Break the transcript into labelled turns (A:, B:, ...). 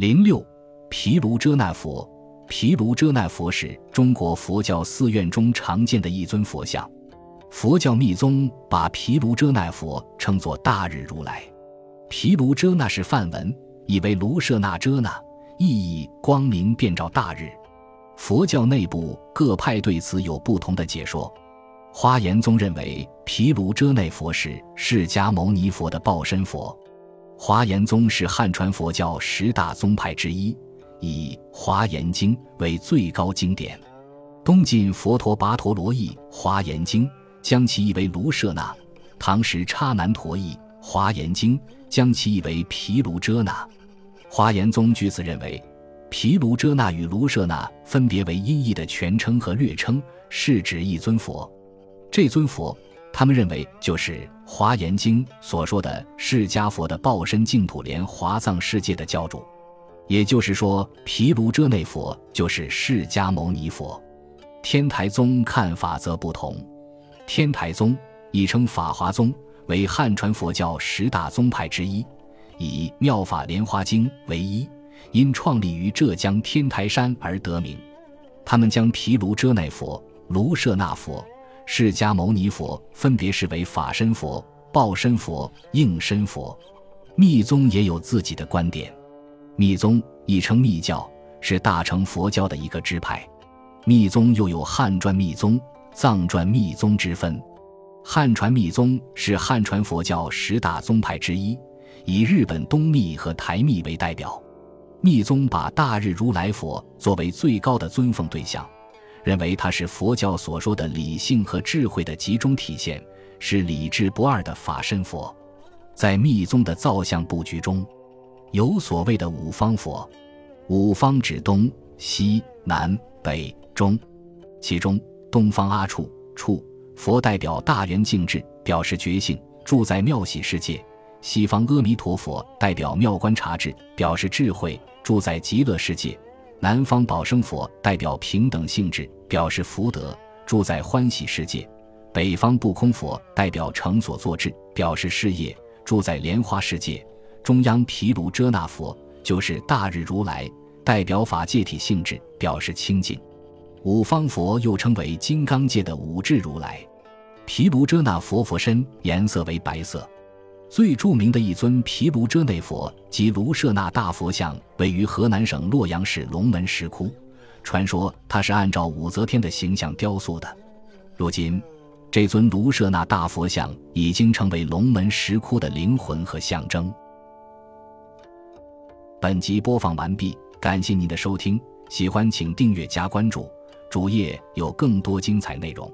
A: 零六，毗卢遮那佛。毗卢遮那佛是中国佛教寺院中常见的一尊佛像。佛教密宗把毗卢遮那佛称作大日如来。毗卢遮那是梵文，意为卢舍那遮那，意义光明遍照大日。佛教内部各派对此有不同的解说。花严宗认为毗卢遮那佛是释迦牟尼佛的报身佛。华严宗是汉传佛教十大宗派之一，以《华严经》为最高经典。东晋佛陀跋陀罗译《华严经》，将其译为卢舍那；唐时叉南陀译《华严经》，将其译为毗卢遮那。华严宗据此认为，毗卢遮那与卢舍那分别为音译的全称和略称，是指一尊佛。这尊佛，他们认为就是《华严经》所说的释迦佛的报身净土莲华藏世界的教主。也就是说，毗卢遮那佛就是释迦牟尼佛。天台宗看法则不同。天台宗亦称法华宗，为汉传佛教十大宗派之一，以《妙法莲华经》为一，因创立于浙江天台山而得名。他们将毗卢遮那佛、卢舍那佛。释迦牟尼佛分别视为法身佛、报身佛、应身佛。密宗也有自己的观点。密宗亦称密教，是大乘佛教的一个支派。密宗又有汉传密宗、藏传密宗之分。汉传密宗是汉传佛教十大宗派之一，以日本东密和台密为代表。密宗把大日如来佛作为最高的尊奉对象。认为它是佛教所说的理性和智慧的集中体现，是理智不二的法身佛。在密宗的造像布局中，有所谓的五方佛，五方指东西南北中，其中东方阿处处佛代表大圆净智，表示觉性，住在妙喜世界；西方阿弥陀佛代表妙观察智，表示智慧，住在极乐世界。南方宝生佛代表平等性质，表示福德，住在欢喜世界；北方不空佛代表成所作智，表示事业，住在莲花世界；中央毗卢遮那佛就是大日如来，代表法界体性质，表示清净。五方佛又称为金刚界的五智如来。毗卢遮那佛佛身颜色为白色。最著名的一尊毗卢遮那佛及卢舍那大佛像位于河南省洛阳市龙门石窟，传说它是按照武则天的形象雕塑的。如今，这尊卢舍那大佛像已经成为龙门石窟的灵魂和象征。本集播放完毕，感谢您的收听，喜欢请订阅加关注，主页有更多精彩内容。